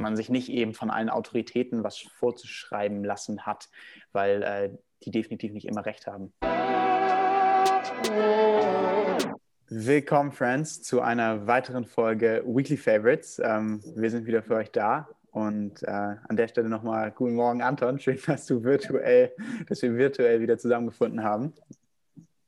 man sich nicht eben von allen Autoritäten was vorzuschreiben lassen hat, weil äh, die definitiv nicht immer recht haben. Willkommen, Friends, zu einer weiteren Folge Weekly Favorites. Ähm, wir sind wieder für euch da. Und äh, an der Stelle nochmal guten Morgen, Anton. Schön, dass du virtuell, dass wir virtuell wieder zusammengefunden haben.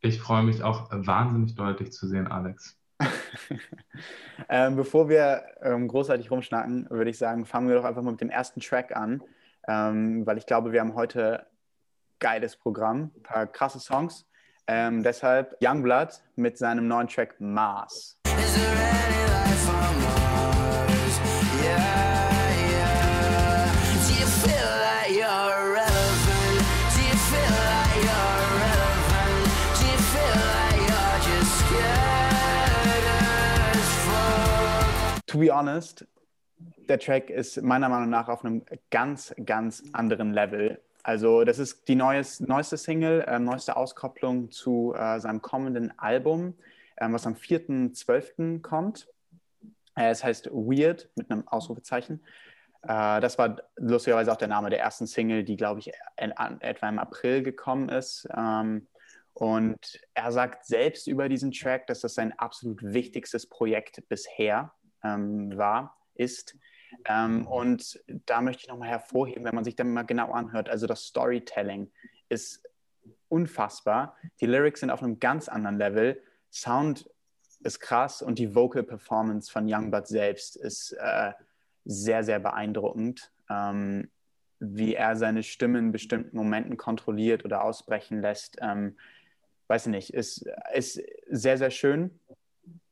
Ich freue mich auch wahnsinnig deutlich zu sehen, Alex. ähm, bevor wir ähm, großartig rumschnacken, würde ich sagen, fangen wir doch einfach mal mit dem ersten Track an, ähm, weil ich glaube, wir haben heute geiles Programm, ein paar krasse Songs. Ähm, deshalb Youngblood mit seinem neuen Track Mars. To be honest, der Track ist meiner Meinung nach auf einem ganz, ganz anderen Level. Also das ist die neues, neueste Single, äh, neueste Auskopplung zu äh, seinem kommenden Album, äh, was am 4.12. kommt. Äh, es heißt Weird mit einem Ausrufezeichen. Äh, das war lustigerweise auch der Name der ersten Single, die, glaube ich, in, in, etwa im April gekommen ist. Ähm, und er sagt selbst über diesen Track, dass das sein absolut wichtigstes Projekt bisher ähm, war, ist. Ähm, und da möchte ich nochmal hervorheben, wenn man sich dann mal genau anhört, also das Storytelling ist unfassbar. Die Lyrics sind auf einem ganz anderen Level. Sound ist krass und die Vocal Performance von Youngblood selbst ist äh, sehr, sehr beeindruckend. Ähm, wie er seine Stimme in bestimmten Momenten kontrolliert oder ausbrechen lässt, ähm, weiß ich nicht, ist, ist sehr, sehr schön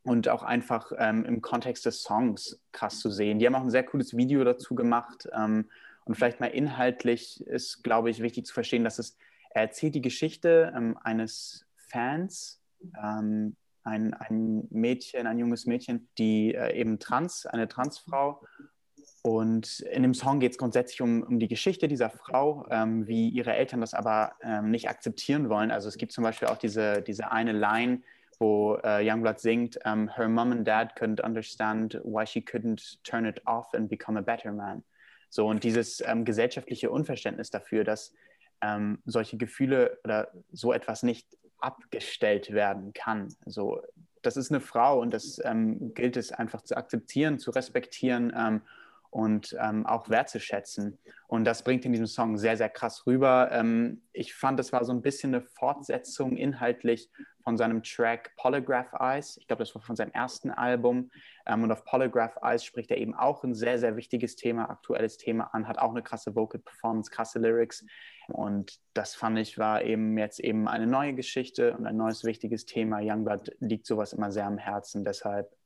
und auch einfach ähm, im Kontext des Songs krass zu sehen. Die haben auch ein sehr cooles Video dazu gemacht ähm, und vielleicht mal inhaltlich ist, glaube ich, wichtig zu verstehen, dass es, er erzählt die Geschichte ähm, eines Fans, ähm, ein, ein Mädchen, ein junges Mädchen, die äh, eben trans, eine Transfrau und in dem Song geht es grundsätzlich um, um die Geschichte dieser Frau, ähm, wie ihre Eltern das aber ähm, nicht akzeptieren wollen. Also es gibt zum Beispiel auch diese, diese eine Line, wo äh, Youngblood singt, um, ähm, Her mom and dad couldn't understand why she couldn't turn it off and become a better man. So, und dieses ähm, gesellschaftliche Unverständnis dafür, dass ähm, solche Gefühle oder so etwas nicht abgestellt werden kann. So, das ist eine Frau und das ähm, gilt es einfach zu akzeptieren, zu respektieren ähm, und ähm, auch wertzuschätzen. Und das bringt in diesem Song sehr, sehr krass rüber. Ähm, ich fand, es war so ein bisschen eine Fortsetzung inhaltlich von seinem Track Polygraph Eyes. Ich glaube, das war von seinem ersten Album. Ähm, und auf Polygraph Eyes spricht er eben auch ein sehr, sehr wichtiges Thema, aktuelles Thema an, hat auch eine krasse Vocal Performance, krasse Lyrics. Und das fand ich war eben jetzt eben eine neue Geschichte und ein neues wichtiges Thema. Youngblood liegt sowas immer sehr am Herzen. Deshalb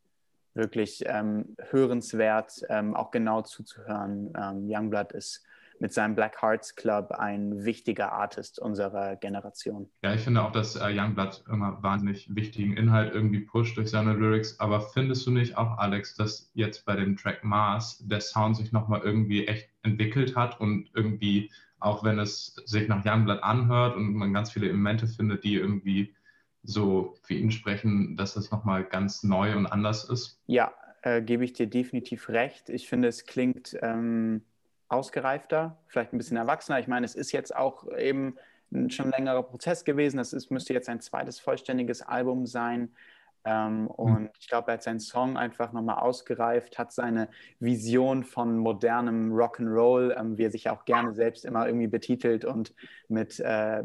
wirklich ähm, hörenswert, ähm, auch genau zuzuhören. Ähm, Youngblood ist mit seinem Black Hearts Club ein wichtiger Artist unserer Generation. Ja, ich finde auch, dass äh, Youngblood immer wahnsinnig wichtigen Inhalt irgendwie pusht durch seine Lyrics. Aber findest du nicht auch, Alex, dass jetzt bei dem Track Mars der Sound sich nochmal irgendwie echt entwickelt hat und irgendwie, auch wenn es sich nach Youngblood anhört und man ganz viele Elemente findet, die irgendwie so für ihn sprechen, dass das nochmal ganz neu und anders ist? Ja, äh, gebe ich dir definitiv recht. Ich finde, es klingt ähm, ausgereifter, vielleicht ein bisschen erwachsener. Ich meine, es ist jetzt auch eben ein schon längerer Prozess gewesen. Es müsste jetzt ein zweites vollständiges Album sein. Ähm, mhm. und ich glaube, er hat seinen Song einfach nochmal ausgereift, hat seine Vision von modernem Rock'n'Roll, ähm, wie er sich auch gerne selbst immer irgendwie betitelt und mit äh,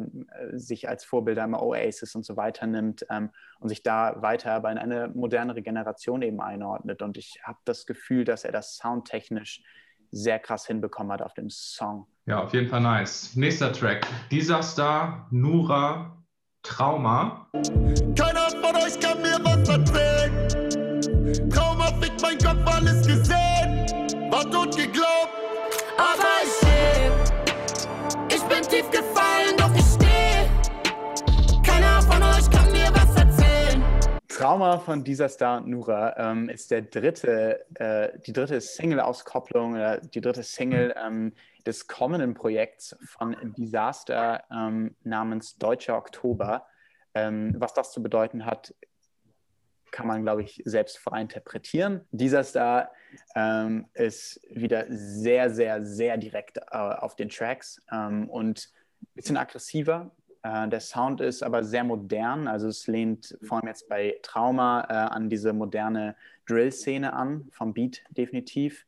sich als Vorbilder immer Oasis und so weiter nimmt ähm, und sich da weiter aber in eine modernere Generation eben einordnet. Und ich habe das Gefühl, dass er das soundtechnisch sehr krass hinbekommen hat auf dem Song. Ja, auf jeden Fall nice. Nächster Track. Disaster, Nura, Trauma. Keiner von euch kann mir was erzählen. Trauma fickt mein Kopf, alles gesehen. War tot geglaubt. Trauma von dieser Star Nura ähm, ist der dritte, äh, die dritte Single-Auskopplung, äh, die dritte Single ähm, des kommenden Projekts von Disaster ähm, namens Deutscher Oktober. Ähm, was das zu bedeuten hat, kann man, glaube ich, selbst frei interpretieren. Dieser Star ähm, ist wieder sehr, sehr, sehr direkt äh, auf den Tracks ähm, und ein bisschen aggressiver. Äh, der Sound ist aber sehr modern, also es lehnt vor allem jetzt bei Trauma äh, an diese moderne Drill-Szene an, vom Beat definitiv.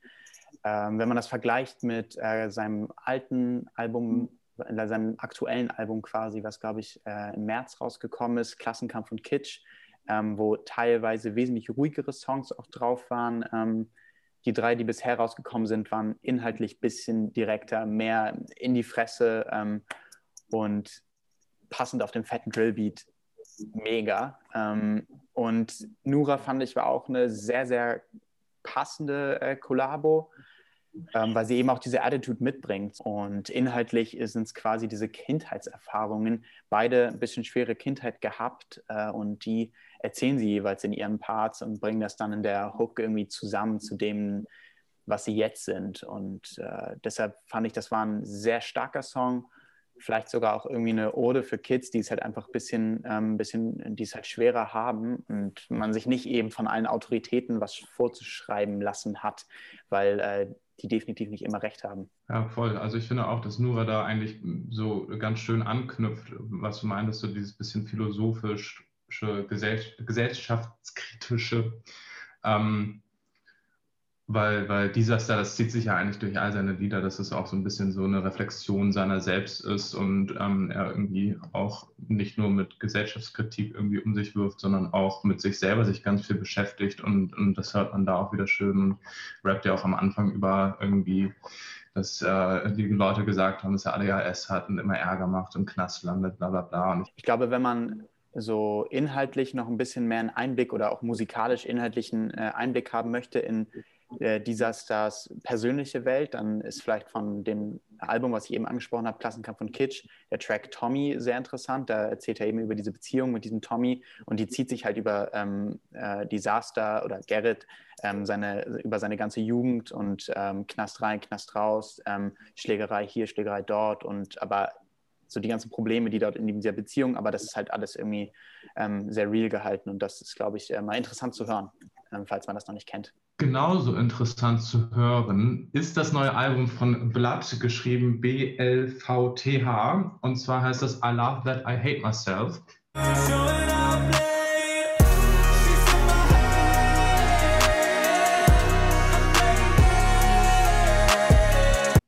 Ähm, wenn man das vergleicht mit äh, seinem alten Album in seinem aktuellen Album quasi, was glaube ich äh, im März rausgekommen ist, Klassenkampf und Kitsch, ähm, wo teilweise wesentlich ruhigere Songs auch drauf waren. Ähm, die drei, die bisher rausgekommen sind, waren inhaltlich ein bisschen direkter, mehr in die Fresse ähm, und passend auf den fetten Drillbeat mega. Ähm, und Nura fand ich war auch eine sehr, sehr passende äh, ähm, weil sie eben auch diese Attitude mitbringt. Und inhaltlich sind es quasi diese Kindheitserfahrungen. Beide ein bisschen schwere Kindheit gehabt äh, und die erzählen sie jeweils in ihren Parts und bringen das dann in der Hook irgendwie zusammen zu dem, was sie jetzt sind. Und äh, deshalb fand ich, das war ein sehr starker Song. Vielleicht sogar auch irgendwie eine Ode für Kids, die es halt einfach ein bisschen, ähm, bisschen, die es halt schwerer haben und man sich nicht eben von allen Autoritäten was vorzuschreiben lassen hat, weil äh, die definitiv nicht immer recht haben. Ja, voll. Also ich finde auch, dass Nura da eigentlich so ganz schön anknüpft, was du meintest, so dieses bisschen philosophische, gesellschaftskritische. Ähm, weil, weil dieser Star, das zieht sich ja eigentlich durch all seine Lieder, dass es auch so ein bisschen so eine Reflexion seiner selbst ist und ähm, er irgendwie auch nicht nur mit Gesellschaftskritik irgendwie um sich wirft, sondern auch mit sich selber sich ganz viel beschäftigt und, und das hört man da auch wieder schön und rappt ja auch am Anfang über irgendwie, dass äh, die Leute gesagt haben, dass er ADHS hat und immer Ärger macht und Knast landet, bla bla bla. Und ich glaube, wenn man so inhaltlich noch ein bisschen mehr einen Einblick oder auch musikalisch inhaltlichen äh, Einblick haben möchte in äh, dieser Stars persönliche Welt. Dann ist vielleicht von dem Album, was ich eben angesprochen habe, Klassenkampf und Kitsch, der Track Tommy sehr interessant. Da erzählt er eben über diese Beziehung mit diesem Tommy und die zieht sich halt über ähm, äh, Disaster oder Gerrit ähm, seine, über seine ganze Jugend und ähm, Knast rein, Knast raus, ähm, Schlägerei hier, Schlägerei dort und aber so die ganzen Probleme, die dort in dieser Beziehung, aber das ist halt alles irgendwie ähm, sehr real gehalten und das ist, glaube ich, äh, mal interessant zu hören, ähm, falls man das noch nicht kennt. Genauso interessant zu hören ist das neue Album von Blood, geschrieben B-L-V-T-H. Und zwar heißt das I Love That I Hate Myself.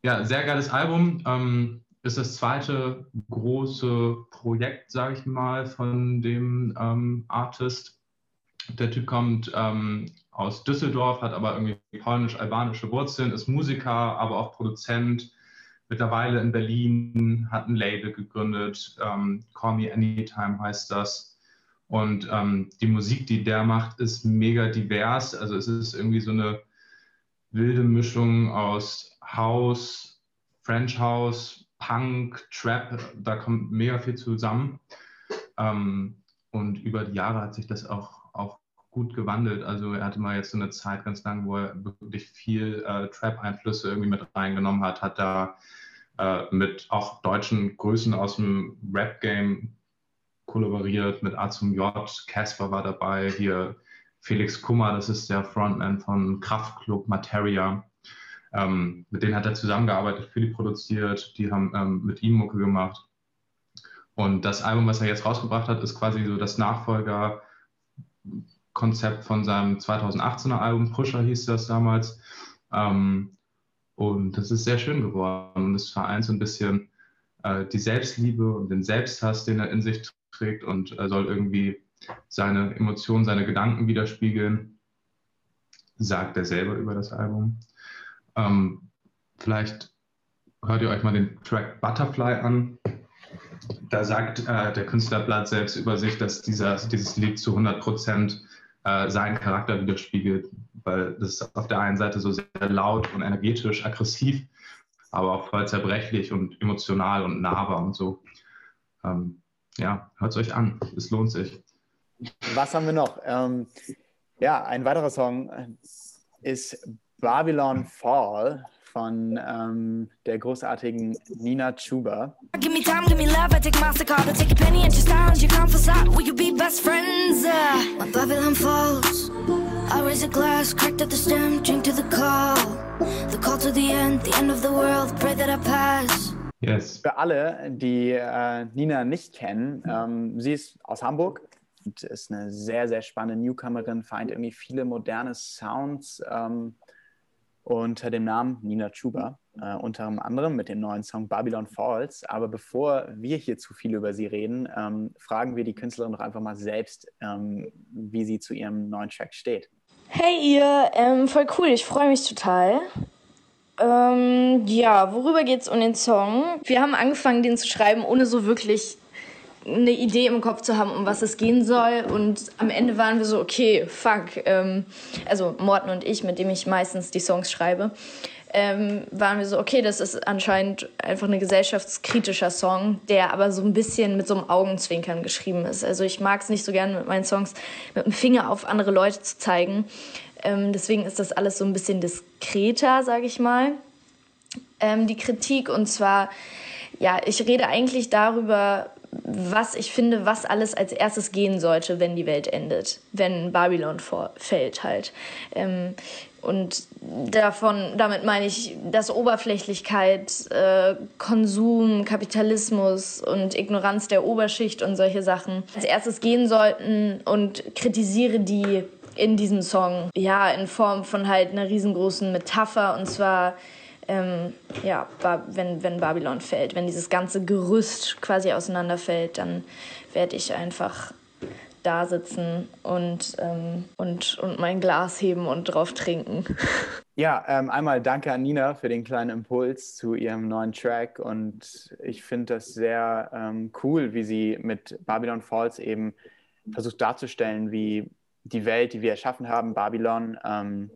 Ja, sehr geiles Album. Ähm, ist das zweite große Projekt, sage ich mal, von dem ähm, Artist. Der Typ kommt ähm, aus Düsseldorf, hat aber irgendwie polnisch-albanische Wurzeln, ist Musiker, aber auch Produzent. Mittlerweile in Berlin, hat ein Label gegründet, ähm, Call Me Anytime heißt das. Und ähm, die Musik, die der macht, ist mega divers. Also es ist irgendwie so eine wilde Mischung aus House, French House, Punk, Trap. Da kommt mega viel zusammen. Ähm, und über die Jahre hat sich das auch, auch gut gewandelt. Also er hatte mal jetzt so eine Zeit ganz lang, wo er wirklich viel äh, Trap-Einflüsse irgendwie mit reingenommen hat, hat da äh, mit auch deutschen Größen aus dem Rap-Game kollaboriert, mit A zum J, Casper war dabei, hier Felix Kummer, das ist der Frontman von Kraftklub Materia. Ähm, mit denen hat er zusammengearbeitet, die produziert, die haben ähm, mit ihm Mucke gemacht. Und das Album, was er jetzt rausgebracht hat, ist quasi so das Nachfolger Konzept von seinem 2018er Album, Pusher hieß das damals. Ähm, und das ist sehr schön geworden und es vereint so ein bisschen äh, die Selbstliebe und den Selbsthass, den er in sich trägt und äh, soll irgendwie seine Emotionen, seine Gedanken widerspiegeln, sagt er selber über das Album. Ähm, vielleicht hört ihr euch mal den Track Butterfly an. Da sagt äh, der Künstler Blatt selbst über sich, dass dieser, dieses Lied zu 100 Prozent äh, seinen Charakter widerspiegelt, weil das ist auf der einen Seite so sehr laut und energetisch, aggressiv, aber auch voll zerbrechlich und emotional und nahbar und so. Ähm, ja, hört es euch an, es lohnt sich. Was haben wir noch? Ähm, ja, ein weiterer Song ist Babylon Fall von ähm, der großartigen Nina Chuba. Give me time, give me love, I take Mastercard, I take a penny and just down, you come for side, will you be best friends? Uh, my Babylon falls, I raise a glass, cracked at the stem, drink to the call, the call to the end, the end of the world, pray that I pass. Yes. Für alle, die äh, Nina nicht kennen, ähm, sie ist aus Hamburg und ist eine sehr, sehr spannende Newcomerin, vereint irgendwie viele moderne Sounds. Ähm, unter dem Namen Nina Chuba, äh, unter anderem mit dem neuen Song Babylon Falls. Aber bevor wir hier zu viel über sie reden, ähm, fragen wir die Künstlerin doch einfach mal selbst, ähm, wie sie zu ihrem neuen Track steht. Hey ihr, ähm, voll cool, ich freue mich total. Ähm, ja, worüber geht es um den Song? Wir haben angefangen, den zu schreiben, ohne so wirklich eine Idee im Kopf zu haben, um was es gehen soll. Und am Ende waren wir so, okay, fuck. Ähm, also Morten und ich, mit dem ich meistens die Songs schreibe, ähm, waren wir so, okay, das ist anscheinend einfach ein gesellschaftskritischer Song, der aber so ein bisschen mit so einem Augenzwinkern geschrieben ist. Also ich mag es nicht so gerne mit meinen Songs mit dem Finger auf andere Leute zu zeigen. Ähm, deswegen ist das alles so ein bisschen diskreter, sage ich mal. Ähm, die Kritik und zwar, ja, ich rede eigentlich darüber, was ich finde, was alles als erstes gehen sollte, wenn die Welt endet, wenn Babylon fällt halt. Ähm, und davon, damit meine ich, dass Oberflächlichkeit, äh, Konsum, Kapitalismus und Ignoranz der Oberschicht und solche Sachen als erstes gehen sollten und kritisiere die in diesem Song, ja, in Form von halt einer riesengroßen Metapher. Und zwar ähm, ja, wenn, wenn Babylon fällt, wenn dieses ganze Gerüst quasi auseinanderfällt, dann werde ich einfach da sitzen und, ähm, und, und mein Glas heben und drauf trinken. Ja, ähm, einmal danke an Nina für den kleinen Impuls zu ihrem neuen Track und ich finde das sehr ähm, cool, wie sie mit Babylon Falls eben versucht darzustellen, wie die Welt, die wir erschaffen haben, Babylon, ähm,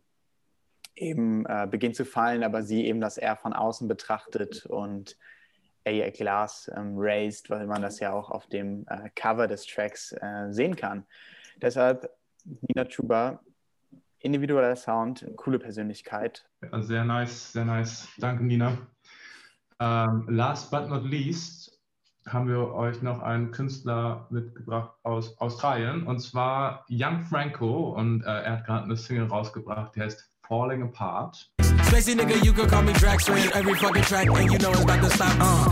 eben äh, beginnt zu fallen, aber sie eben das eher von außen betrachtet und er ihr Glas ähm, raised, weil man das ja auch auf dem äh, Cover des Tracks äh, sehen kann. Deshalb Nina Chuba, individueller Sound, coole Persönlichkeit. Sehr nice, sehr nice. Danke, Nina. Ähm, last but not least haben wir euch noch einen Künstler mitgebracht aus Australien und zwar Young Franco und äh, er hat gerade eine Single rausgebracht, die heißt falling apart. Spacey nigga, you could call me Drax every fucking track, and you know it's about to stop. Uh.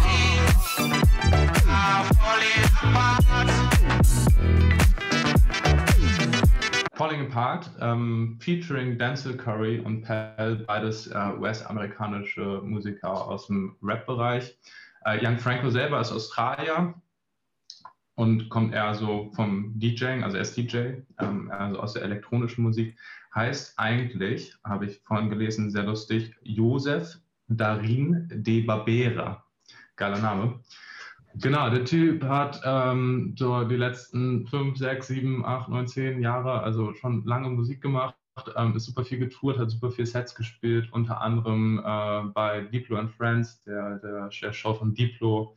Falling Apart, ähm, featuring Denzel Curry und Pell, beides äh, US-amerikanische Musiker aus dem Rap-Bereich. Äh, Young Franco selber ist Australier und kommt eher so vom DJing, also er ist DJ, ähm, also aus der elektronischen Musik heißt eigentlich, habe ich vorhin gelesen, sehr lustig, Josef Darin de Barbera. Geiler Name. Genau, der Typ hat ähm, so die letzten fünf, sechs, sieben, acht, neun, zehn Jahre, also schon lange Musik gemacht, ähm, ist super viel getourt, hat super viel Sets gespielt, unter anderem äh, bei Diplo and Friends, der, der, der Show von Diplo,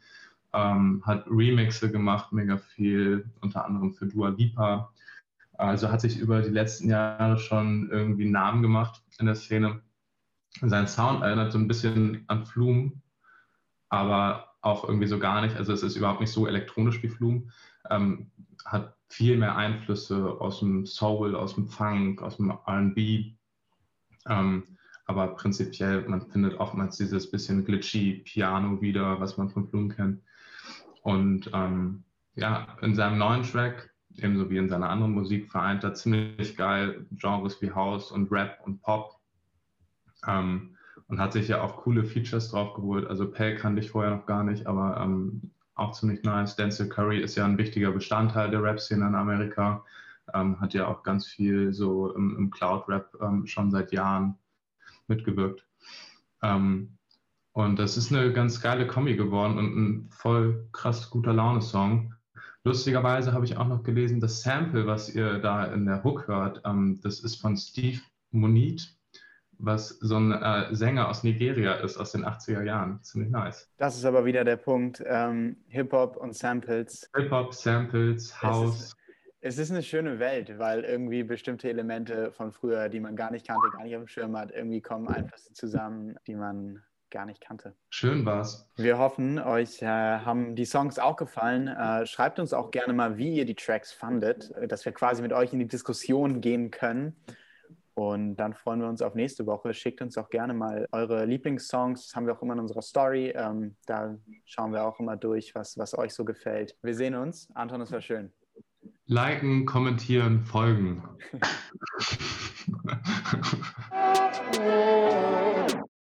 ähm, hat Remixe gemacht, mega viel, unter anderem für Dua Lipa. Also hat sich über die letzten Jahre schon irgendwie Namen gemacht in der Szene. Sein Sound erinnert so ein bisschen an Flume, aber auch irgendwie so gar nicht. Also es ist überhaupt nicht so elektronisch wie Flume. Ähm, hat viel mehr Einflüsse aus dem Soul, aus dem Funk, aus dem RB. Ähm, aber prinzipiell, man findet oftmals dieses bisschen glitchy Piano wieder, was man von Flume kennt. Und ähm, ja, in seinem neuen Track ebenso wie in seiner anderen Musik vereint er ziemlich geil Genres wie House und Rap und Pop. Ähm, und hat sich ja auch coole Features drauf geholt. Also Pell kannte ich vorher noch gar nicht, aber ähm, auch ziemlich nice. Denzel Curry ist ja ein wichtiger Bestandteil der Rap-Szene in Amerika. Ähm, hat ja auch ganz viel so im, im Cloud-Rap ähm, schon seit Jahren mitgewirkt. Ähm, und das ist eine ganz geile Kombi geworden und ein voll krass guter Laune-Song. Lustigerweise habe ich auch noch gelesen, das Sample, was ihr da in der Hook hört, ähm, das ist von Steve Monit, was so ein äh, Sänger aus Nigeria ist, aus den 80er Jahren. Ziemlich nice. Das ist aber wieder der Punkt, ähm, Hip-Hop und Samples. Hip-Hop, Samples, House. Es ist eine schöne Welt, weil irgendwie bestimmte Elemente von früher, die man gar nicht kannte, gar nicht auf dem Schirm hat, irgendwie kommen Einflüsse zusammen, die man gar nicht kannte. Schön war's. Wir hoffen, euch äh, haben die Songs auch gefallen. Äh, schreibt uns auch gerne mal, wie ihr die Tracks fandet, dass wir quasi mit euch in die Diskussion gehen können. Und dann freuen wir uns auf nächste Woche. Schickt uns auch gerne mal eure Lieblingssongs. Das haben wir auch immer in unserer Story. Ähm, da schauen wir auch immer durch, was, was euch so gefällt. Wir sehen uns. Anton, es war schön. Liken, kommentieren, folgen.